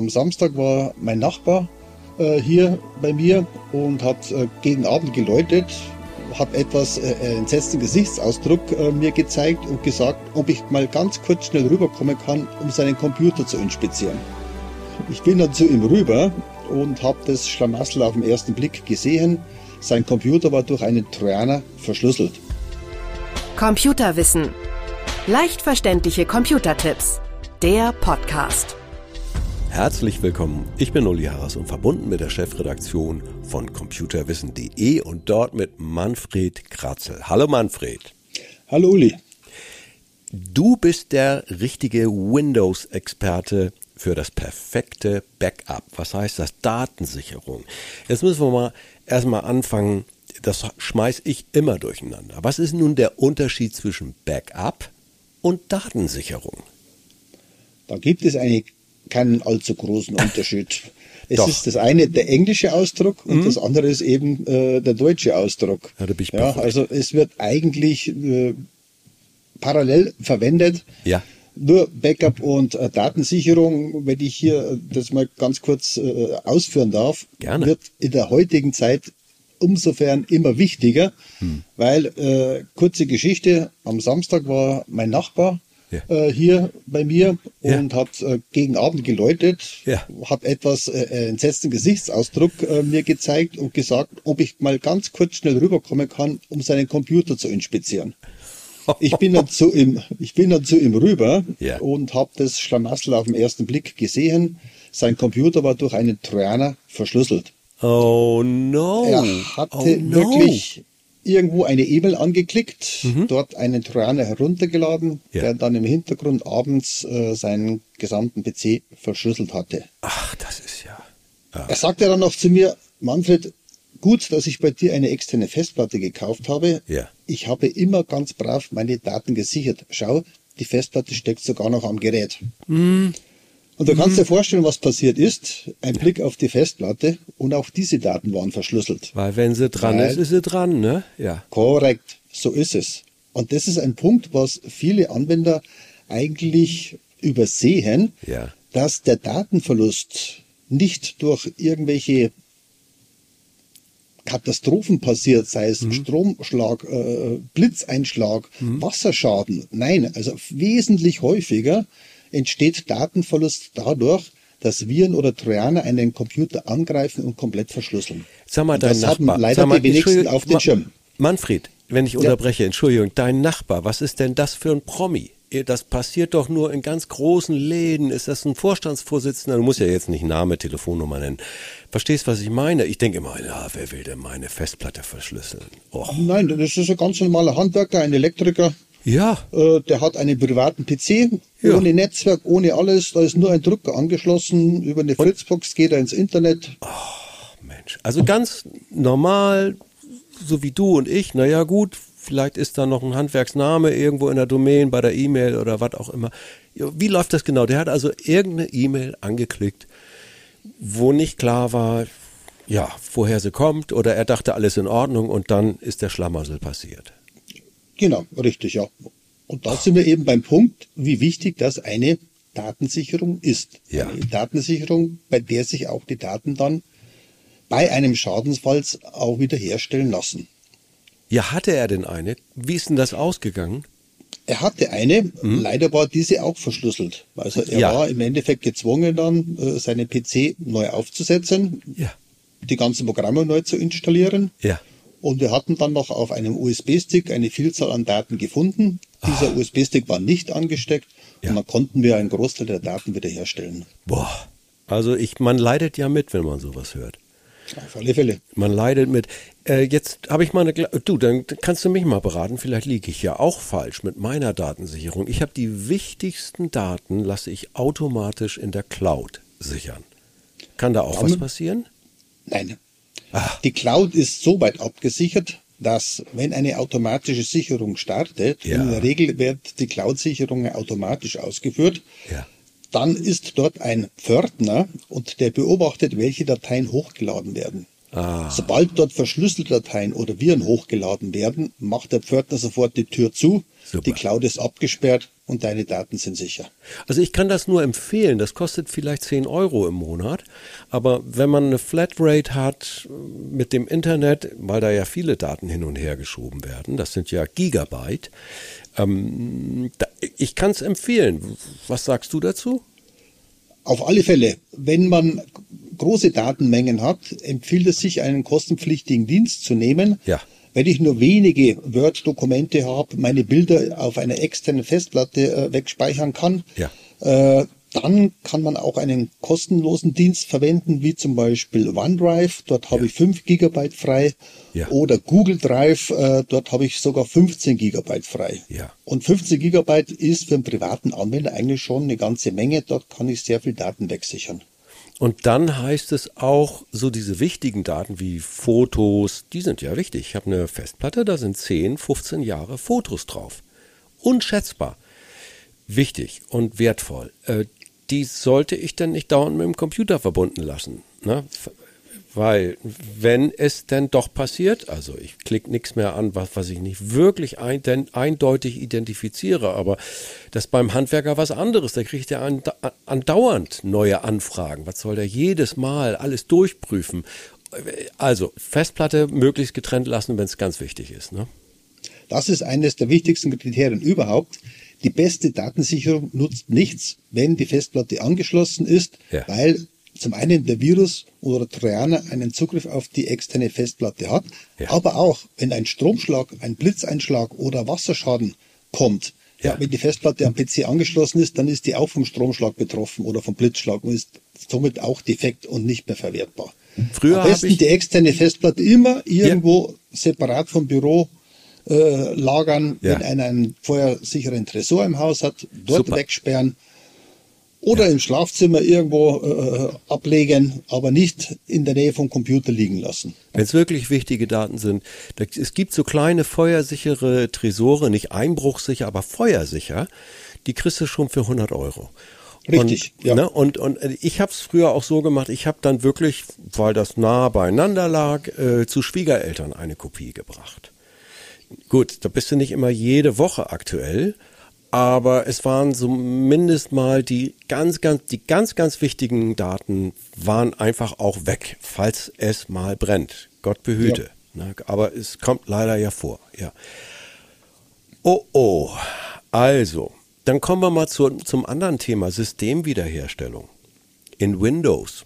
Am Samstag war mein Nachbar äh, hier bei mir und hat äh, gegen Abend geläutet, hat etwas äh, entsetzten Gesichtsausdruck äh, mir gezeigt und gesagt, ob ich mal ganz kurz schnell rüberkommen kann, um seinen Computer zu inspizieren. Ich bin dann zu ihm rüber und habe das Schlamassel auf den ersten Blick gesehen. Sein Computer war durch einen Trojaner verschlüsselt. Computerwissen. Leicht verständliche Computertipps. Der Podcast. Herzlich willkommen. Ich bin Uli Harras und verbunden mit der Chefredaktion von computerwissen.de und dort mit Manfred Kratzel. Hallo Manfred. Hallo Uli. Du bist der richtige Windows-Experte für das perfekte Backup. Was heißt das? Datensicherung. Jetzt müssen wir mal erstmal anfangen. Das schmeiß ich immer durcheinander. Was ist nun der Unterschied zwischen Backup und Datensicherung? Da gibt es eine, keinen allzu großen Unterschied. Es Doch. ist das eine der englische Ausdruck und Mhm. das andere ist eben äh, der deutsche Ausdruck. Ja, da bin ich ja, also es wird eigentlich äh, parallel verwendet. Ja. Nur Backup und äh, Datensicherung, wenn ich hier äh, das mal ganz kurz äh, ausführen darf, Gerne. wird in der heutigen Zeit umsofern immer wichtiger, Hm. weil äh, kurze Geschichte, am Samstag war mein Nachbar Ja. äh, hier bei mir Ja. und hat äh, gegen Abend geläutet, Ja. hat etwas äh, entsetzten Gesichtsausdruck äh, mir gezeigt und gesagt, ob ich mal ganz kurz schnell rüberkommen kann, um seinen Computer zu inspizieren. Ich bin dann zu ihm, ich bin dann zu ihm rüber Ja. und habe das Schlamassel auf den ersten Blick gesehen. Sein Computer war durch einen Trojaner verschlüsselt. Oh no. Er hatte oh, no. wirklich irgendwo eine E-Mail angeklickt, dort einen Trojaner heruntergeladen, Mhm. Ja. der dann im Hintergrund abends äh, seinen gesamten PC verschlüsselt hatte. Ach, das ist ja. ja. Er sagte dann noch zu mir, Manfred, gut, dass ich bei dir eine externe Festplatte gekauft habe. Ja. Ich habe immer ganz brav meine Daten gesichert. Schau, die Festplatte steckt sogar noch am Gerät. Mhm. Und du kannst dir vorstellen, was passiert ist. Ein Blick auf die Festplatte und auch diese Daten waren verschlüsselt. Weil wenn sie dran Weil- ist, ist sie dran, ne? Ja. Korrekt, so ist es. Und das ist ein Punkt, was viele Anwender eigentlich übersehen, Ja. dass der Datenverlust nicht durch irgendwelche Katastrophen passiert, sei es Stromschlag, äh, Blitzeinschlag, Wasserschaden. Nein, also wesentlich häufiger entsteht Datenverlust dadurch, dass Viren oder Trojaner einen Computer angreifen und komplett verschlüsseln. Sag mal, dein das haben Nachbar. leider Sag mal, die wenigsten auf den Ma- Schirm. Manfred, wenn ich unterbreche, Entschuldigung, dein Nachbar, was ist denn das für ein Promi? Das passiert doch nur in ganz großen Läden. Ist das ein Vorstandsvorsitzender? Du musst ja jetzt nicht Name, Telefonnummer nennen. Verstehst, was ich meine? Ich denke immer, ja, wer will denn meine Festplatte verschlüsseln? Och. Nein, das ist ein ganz normaler Handwerker, ein Elektriker. Ja, Äh, der hat einen privaten PC, Ja. ohne Netzwerk, ohne alles. Da ist nur ein Drucker angeschlossen. Über eine Fritzbox geht er ins Internet. Mensch. Also ganz normal, so wie du und ich. Naja, gut, vielleicht ist da noch ein Handwerksname irgendwo in der Domain, bei der E-Mail oder was auch immer. Wie läuft das genau? Der hat also irgendeine E-Mail angeklickt, wo nicht klar war, ja, woher sie kommt oder er dachte alles in Ordnung und dann ist der Schlamassel passiert. Genau, richtig, ja. Und da sind wir eben beim Punkt, wie wichtig das eine Datensicherung ist. Ja. Eine Datensicherung, bei der sich auch die Daten dann bei einem Schadensfall auch wieder herstellen lassen. Ja, hatte er denn eine? Wie ist denn das ausgegangen? Er hatte eine, leider war diese auch verschlüsselt. Also er Mhm. Ja. war im Endeffekt gezwungen dann, äh, seinen PC neu aufzusetzen, Ja. die ganzen Programme neu zu installieren. Ja. Und wir hatten dann noch auf einem USB-Stick eine Vielzahl an Daten gefunden. Dieser USB-Stick war nicht angesteckt Ah. Ja. und dann konnten wir einen Großteil der Daten wiederherstellen. Boah. Also ich, man leidet ja mit, wenn man sowas hört. Auf alle Fälle. Man leidet mit. Äh, jetzt habe ich mal eine. Du, dann kannst du mich mal beraten. Vielleicht liege ich ja auch falsch mit meiner Datensicherung. Ich habe die wichtigsten Daten, lasse ich automatisch in der Cloud sichern. Kann da auch was passieren? Nein. Ah. Die Cloud ist so weit abgesichert, dass wenn eine automatische Sicherung startet, Ja. in der Regel wird die Cloud-Sicherung automatisch ausgeführt, Ja. dann ist dort ein Pförtner und der beobachtet, welche Dateien hochgeladen werden. Ah. Sobald dort verschlüsselte Dateien oder Viren hochgeladen werden, macht der Pförtner sofort die Tür zu, Super. die Cloud ist abgesperrt und deine Daten sind sicher. Also ich kann das nur empfehlen. Das kostet vielleicht 10 Euro im Monat. Aber wenn man eine Flatrate hat mit dem Internet, weil da ja viele Daten hin und her geschoben werden, das sind ja Gigabyte, ähm, da, ich kann es empfehlen. Was sagst du dazu? Auf alle Fälle, wenn man große Datenmengen hat, empfiehlt es sich, einen kostenpflichtigen Dienst zu nehmen. Ja wenn ich nur wenige Word-Dokumente habe, meine Bilder auf einer externen Festplatte äh, wegspeichern kann, ja. äh, dann kann man auch einen kostenlosen Dienst verwenden, wie zum Beispiel OneDrive. Dort habe ja. ich 5 Gigabyte frei. Ja. Oder Google Drive, äh, dort habe ich sogar 15 Gigabyte frei. Ja. Und 15 Gigabyte ist für einen privaten Anwender eigentlich schon eine ganze Menge. Dort kann ich sehr viel Daten wegsichern. Und dann heißt es auch, so diese wichtigen Daten wie Fotos, die sind ja wichtig. Ich habe eine Festplatte, da sind 10, 15 Jahre Fotos drauf. Unschätzbar. Wichtig und wertvoll. Äh, die sollte ich dann nicht dauernd mit dem Computer verbunden lassen. Ne? Weil, wenn es denn doch passiert, also ich klicke nichts mehr an, was, was ich nicht wirklich ein, eindeutig identifiziere, aber das ist beim Handwerker was anderes. Da kriegt er andauernd neue Anfragen. Was soll der jedes Mal alles durchprüfen? Also, Festplatte möglichst getrennt lassen, wenn es ganz wichtig ist. Ne? Das ist eines der wichtigsten Kriterien überhaupt. Die beste Datensicherung nutzt nichts, wenn die Festplatte angeschlossen ist, ja. weil zum einen der Virus oder Trojaner einen Zugriff auf die externe Festplatte hat, ja. aber auch wenn ein Stromschlag, ein Blitzeinschlag oder Wasserschaden kommt, ja. ja. wenn die Festplatte am PC angeschlossen ist, dann ist die auch vom Stromschlag betroffen oder vom Blitzschlag und ist somit auch defekt und nicht mehr verwertbar. Früher Am besten die externe Festplatte immer irgendwo ja. separat vom Büro äh, lagern, wenn einer einen feuersicheren Tresor im Haus hat, dort Super. wegsperren oder ja. im Schlafzimmer irgendwo äh, ablegen, aber nicht in der Nähe vom Computer liegen lassen. Wenn es wirklich wichtige Daten sind, da, es gibt so kleine feuersichere Tresore, nicht einbruchsicher, aber feuersicher, die kriegst du schon für 100 Euro. Richtig, und, ja. Ne, und, und ich habe es früher auch so gemacht, ich habe dann wirklich, weil das nah beieinander lag, äh, zu Schwiegereltern eine Kopie gebracht. Gut, da bist du nicht immer jede Woche aktuell, aber es waren zumindest mal die ganz, ganz, die ganz, ganz wichtigen Daten waren einfach auch weg, falls es mal brennt. Gott behüte. Ja. Ne? Aber es kommt leider ja vor, ja. Oh, oh. Also, dann kommen wir mal zu, zum anderen Thema, Systemwiederherstellung. In Windows.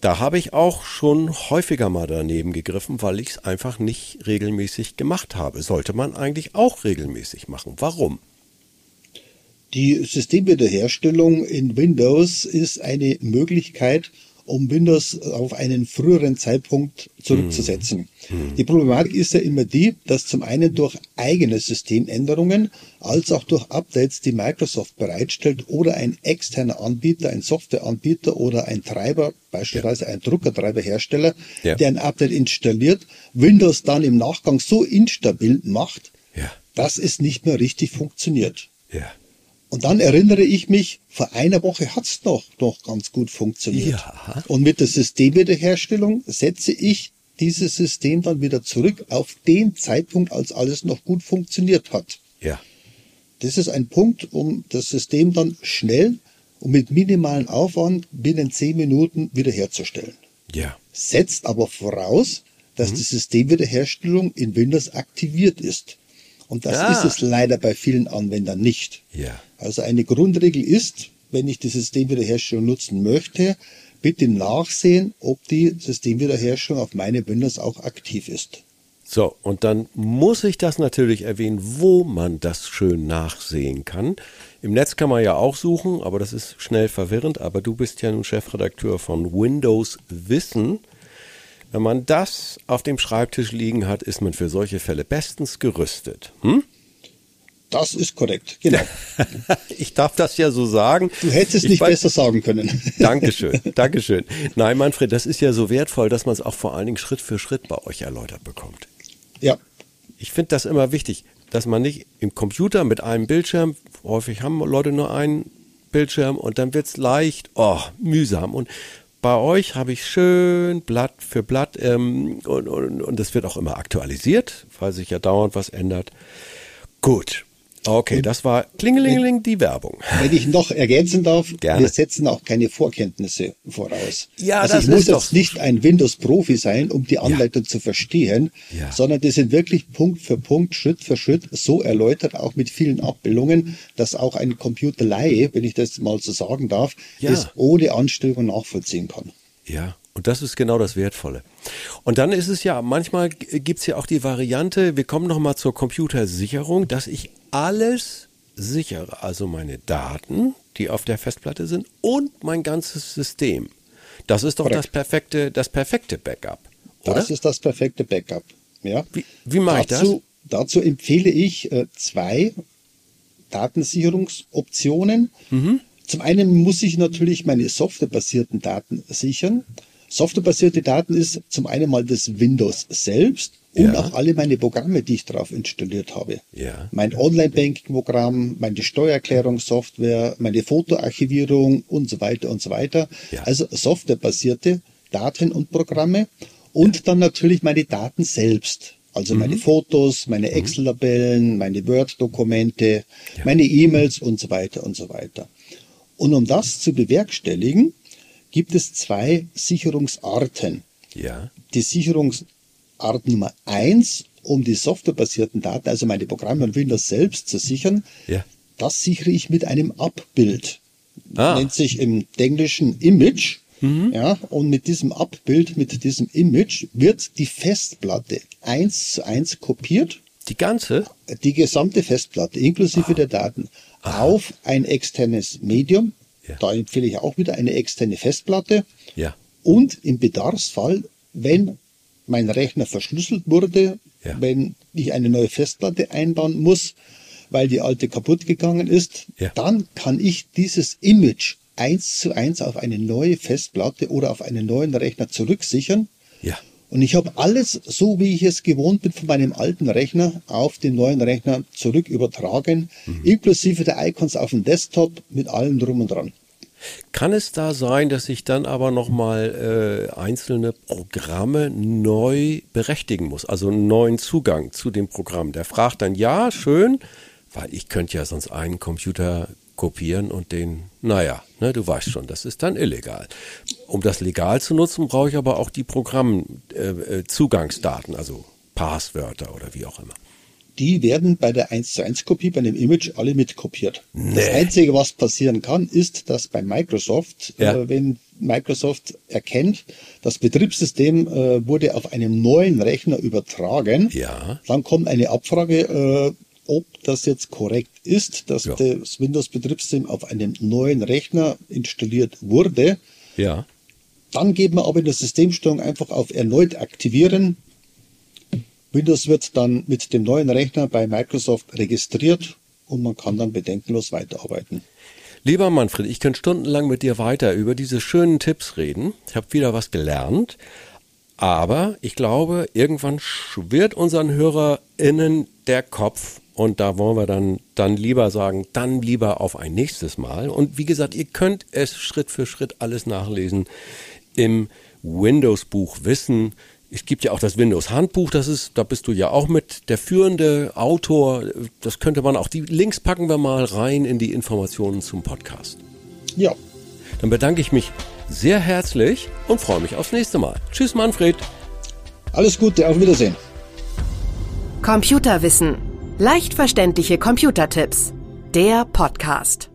Da habe ich auch schon häufiger mal daneben gegriffen, weil ich es einfach nicht regelmäßig gemacht habe. Sollte man eigentlich auch regelmäßig machen. Warum? Die Systemwiederherstellung in Windows ist eine Möglichkeit, um Windows auf einen früheren Zeitpunkt zurückzusetzen. Mhm. Die Problematik ist ja immer die, dass zum einen durch eigene Systemänderungen als auch durch Updates, die Microsoft bereitstellt oder ein externer Anbieter, ein Softwareanbieter oder ein Treiber, beispielsweise ja. ein Druckertreiberhersteller, ja. der ein Update installiert, Windows dann im Nachgang so instabil macht, ja. dass es nicht mehr richtig funktioniert. Ja. Und dann erinnere ich mich, vor einer Woche hat's doch doch ganz gut funktioniert. Ja. Und mit der Systemwiederherstellung setze ich dieses System dann wieder zurück auf den Zeitpunkt, als alles noch gut funktioniert hat. Ja. Das ist ein Punkt, um das System dann schnell und mit minimalen Aufwand binnen zehn Minuten wiederherzustellen. Ja. Setzt aber voraus, dass mhm. die Systemwiederherstellung in Windows aktiviert ist. Und das ja. ist es leider bei vielen Anwendern nicht. Ja. Also eine Grundregel ist, wenn ich die Systemwiederherstellung nutzen möchte, bitte nachsehen, ob die Systemwiederherstellung auf meine Windows auch aktiv ist. So, und dann muss ich das natürlich erwähnen, wo man das schön nachsehen kann. Im Netz kann man ja auch suchen, aber das ist schnell verwirrend. Aber du bist ja nun Chefredakteur von Windows Wissen. Wenn man das auf dem Schreibtisch liegen hat, ist man für solche Fälle bestens gerüstet. Hm? Das ist korrekt, genau. ich darf das ja so sagen. Du hättest es nicht besser sagen können. Dankeschön, Dankeschön. Nein, Manfred, das ist ja so wertvoll, dass man es auch vor allen Dingen Schritt für Schritt bei euch erläutert bekommt. Ja. Ich finde das immer wichtig, dass man nicht im Computer mit einem Bildschirm, häufig haben Leute nur einen Bildschirm und dann wird es leicht, oh, mühsam. Und bei euch habe ich schön Blatt für Blatt ähm, und, und, und das wird auch immer aktualisiert, weil sich ja dauernd was ändert. Gut. Okay, das war klingelingeling die Werbung. Wenn ich noch ergänzen darf, Gerne. wir setzen auch keine Vorkenntnisse voraus. Ja, also das ich muss ist doch jetzt nicht ein Windows-Profi sein, um die Anleitung zu verstehen, Ja. sondern die sind wirklich Punkt für Punkt, Schritt für Schritt so erläutert, auch mit vielen Abbildungen, dass auch ein Computerlaie, wenn ich das mal so sagen darf, Ja. es ohne Anstrengung nachvollziehen kann. Ja, und das ist genau das Wertvolle. Und dann ist es ja, manchmal g- gibt's ja auch die Variante, wir kommen nochmal zur Computersicherung, dass ich alles sichere, also meine Daten, die auf der Festplatte sind, und mein ganzes System. Das ist doch das perfekte, das perfekte Backup, oder? Das ist das perfekte Backup. Ja. Wie- wie mache ich dazu, Dazu empfehle ich äh, zwei Datensicherungsoptionen. Mhm. Zum einen muss ich natürlich meine softwarebasierten Daten sichern. Softwarebasierte Daten ist zum einen mal das Windows selbst und Ja. auch alle meine Programme, die ich drauf installiert habe. Ja. Mein Online-Banking-Programm, meine Steuererklärungssoftware, meine Fotoarchivierung und so weiter und so weiter. Ja. Also softwarebasierte Daten und Programme und dann natürlich meine Daten selbst. Also meine Mhm. Fotos, meine Excel-Tabellen, meine Word-Dokumente, meine E-Mails und so weiter und so weiter. Und um das zu bewerkstelligen, gibt es zwei Sicherungsarten. Ja, Die Sicherungsart Nummer eins, um die softwarebasierten Daten, also meine Programme und Windows selbst zu sichern, ja. das sichere ich mit einem Abbild. Ah. Nennt sich im Englischen Image. Ja, und mit diesem Abbild, mit diesem Image wird die Festplatte eins zu eins kopiert, Die ganze? die gesamte Festplatte inklusive der Daten, auf ein externes Medium. Ja. Da empfehle ich auch wieder eine externe Festplatte. Ja. Und im Bedarfsfall, wenn mein Rechner verschlüsselt wurde, Ja. wenn ich eine neue Festplatte einbauen muss, weil die alte kaputt gegangen ist, Ja. dann kann ich dieses Image eins zu eins auf eine neue Festplatte oder auf einen neuen Rechner zurücksichern. Ja. Und ich habe alles so, wie ich es gewohnt bin, von meinem alten Rechner auf den neuen Rechner zurück übertragen, Mhm. inklusive der Icons auf dem Desktop mit allem drum und dran. Kann es da sein, dass ich dann aber nochmal äh, einzelne Programme neu berechtigen muss? Also einen neuen Zugang zu dem Programm. Der fragt dann, ja, schön, weil ich könnte ja sonst einen Computer kopieren und den, naja, ne, du weißt schon, das ist dann illegal. Um das legal zu nutzen, brauche ich aber auch die Programmzugangsdaten, äh, Zugangsdaten, also Passwörter oder wie auch immer. die werden bei der 1 zu 1 Kopie, bei dem Image alle mitkopiert. Nee. Das Einzige, was passieren kann, ist, dass bei Microsoft, Ja. äh, wenn Microsoft erkennt, das Betriebssystem äh, wurde auf einem neuen Rechner übertragen, Ja. dann kommt eine Abfrage, äh, ob das jetzt korrekt ist, dass Ja. das Windows-Betriebssystem auf einem neuen Rechner installiert wurde. Ja. Dann geht man aber in der Systemsteuerung einfach auf erneut aktivieren. Windows wird dann mit dem neuen Rechner bei Microsoft registriert und man kann dann bedenkenlos weiterarbeiten. Lieber Manfred, ich könnte stundenlang mit dir weiter über diese schönen Tipps reden. Ich habe wieder was gelernt. Aber ich glaube, irgendwann schwirrt unseren HörerInnen der Kopf. Und da wollen wir dann, dann lieber sagen, dann lieber auf ein nächstes Mal. Und wie gesagt, ihr könnt es Schritt für Schritt alles nachlesen im Windows-Buch Wissen. Es gibt ja auch das Windows-Handbuch, das ist, da bist du ja auch mit der führende Autor. Das könnte man auch, die Links packen wir mal rein in die Informationen zum Podcast. Ja, Dann bedanke ich mich sehr herzlich und freue mich aufs nächste Mal. Tschüss, Manfred. alles Gute, auf Wiedersehen. Computerwissen. Leicht verständliche Computertipps. Der Podcast.